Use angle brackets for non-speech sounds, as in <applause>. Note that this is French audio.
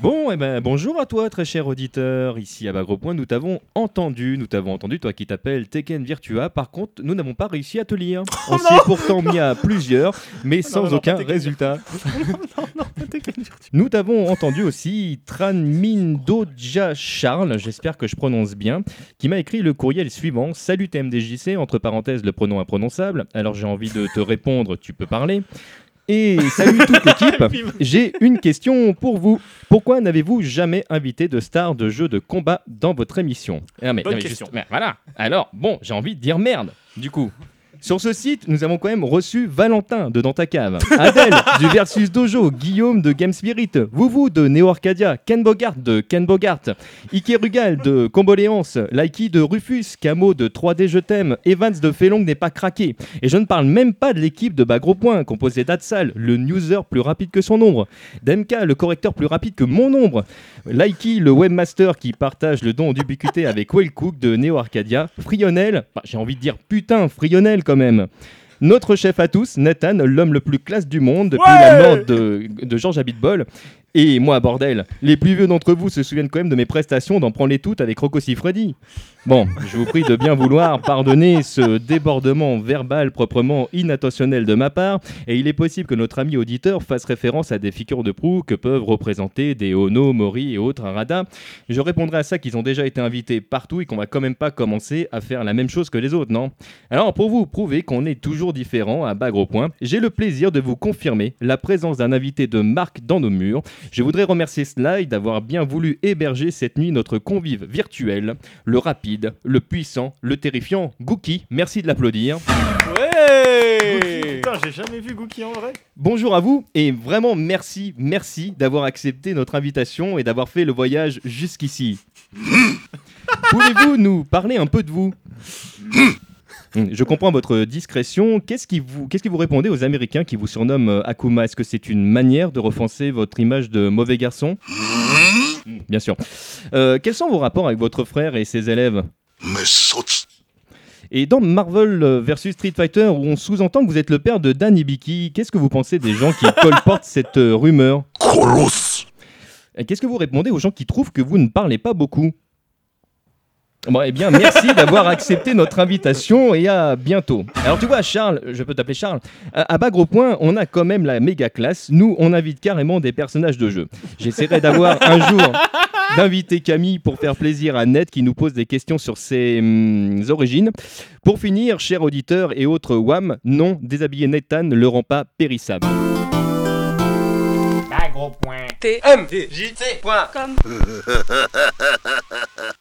Bon, eh ben, bonjour à toi, très cher auditeur. Ici à Bagro Point, nous t'avons entendu. Nous t'avons entendu, toi qui t'appelles Tekken Virtua. Par contre, nous n'avons pas réussi à te lire. <laughs> On s'y est pourtant mis à plusieurs, mais sans non, aucun résultat. <laughs> non, non, pas Tekken Virtua. Nous t'avons entendu aussi Tranmindoja Charles, j'espère que je prononce bien, qui m'a écrit le courriel suivant Salut TMDJC, entre parenthèses le pronom imprononçable. Alors j'ai envie de te répondre, tu peux parler. Et salut toute <laughs> l'équipe, j'ai une question pour vous. Pourquoi n'avez-vous jamais invité de stars de jeux de combat dans votre émission? Ah, mais, Bonne non, mais question. mais voilà. Alors, bon, j'ai envie de dire merde, du coup. Sur ce site, nous avons quand même reçu Valentin de Dans ta cave, Adèle <laughs> du Versus Dojo, Guillaume de Game Spirit, Vouvou de Neo Arcadia, Ken Bogart de Ken Bogart, Ike Rugal de Comboléance, Laiki de Rufus, Camo de 3D Je t'aime, Evans de Felong n'est pas craqué. Et je ne parle même pas de l'équipe de Bagro Point, composée d'Atsal, le newser plus rapide que son ombre, d'MK, le correcteur plus rapide que mon ombre, Laiki, le webmaster qui partage le don d'ubiquité avec Wellcook de Neo Arcadia, Frionel, bah, j'ai envie de dire putain, Frionel quand même. Notre chef à tous, Nathan, l'homme le plus classe du monde depuis Ouais la mort de, de Georges Abitbol. Et moi, bordel, les plus vieux d'entre vous se souviennent quand même de mes prestations dans Prends-les toutes avec Rocco Siffredi. Bon, je vous prie de bien vouloir pardonner ce débordement verbal proprement inintentionnel de ma part, et il est possible que notre ami auditeur fasse référence à des figures de proue que peuvent représenter des Ono, Mori et autres Arada. Je répondrai à ça qu'ils ont déjà été invités partout et qu'on va quand même pas commencer à faire la même chose que les autres, non? Alors, pour vous prouver qu'on est toujours différent à bas gros point, j'ai le plaisir de vous confirmer la présence d'un invité de marque dans nos murs. Je voudrais remercier Slide d'avoir bien voulu héberger cette nuit notre convive virtuel, le rapide, le puissant, le terrifiant Gookie. Merci de l'applaudir. Ouais Putain, j'ai jamais vu Gookie en vrai. Bonjour à vous et vraiment merci, merci d'avoir accepté notre invitation et d'avoir fait le voyage jusqu'ici. <laughs> Pouvez-vous nous parler un peu de vous? Je comprends votre discrétion. Qu'est-ce qui vous, qu'est-ce que vous répondez aux Américains qui vous surnomment euh, Akuma? Est-ce que c'est une manière de refoncer votre image de mauvais garçon? Hmm, Bien sûr. Euh, quels sont vos rapports avec votre frère et ses élèves? Et dans Marvel versus Street Fighter, où on sous-entend que vous êtes le père de Dan Hibiki, qu'est-ce que vous pensez des gens qui <laughs> colportent cette euh, rumeur? Et Qu'est-ce que vous répondez aux gens qui trouvent que vous ne parlez pas beaucoup? Bon, eh bien, merci <laughs> d'avoir accepté notre invitation et à bientôt. Alors, tu vois, Charles, je peux t'appeler Charles, à, à bas gros point, on a quand même la méga classe. Nous, on invite carrément des personnages de jeu. J'essaierai d'avoir un <laughs> jour d'inviter Camille pour faire plaisir à Ned qui nous pose des questions sur ses hum, origines. Pour finir, cher auditeur et autres WAM, non, déshabiller Nathan ne le rend pas périssable. Bagro point. T M J T point Comme. <laughs>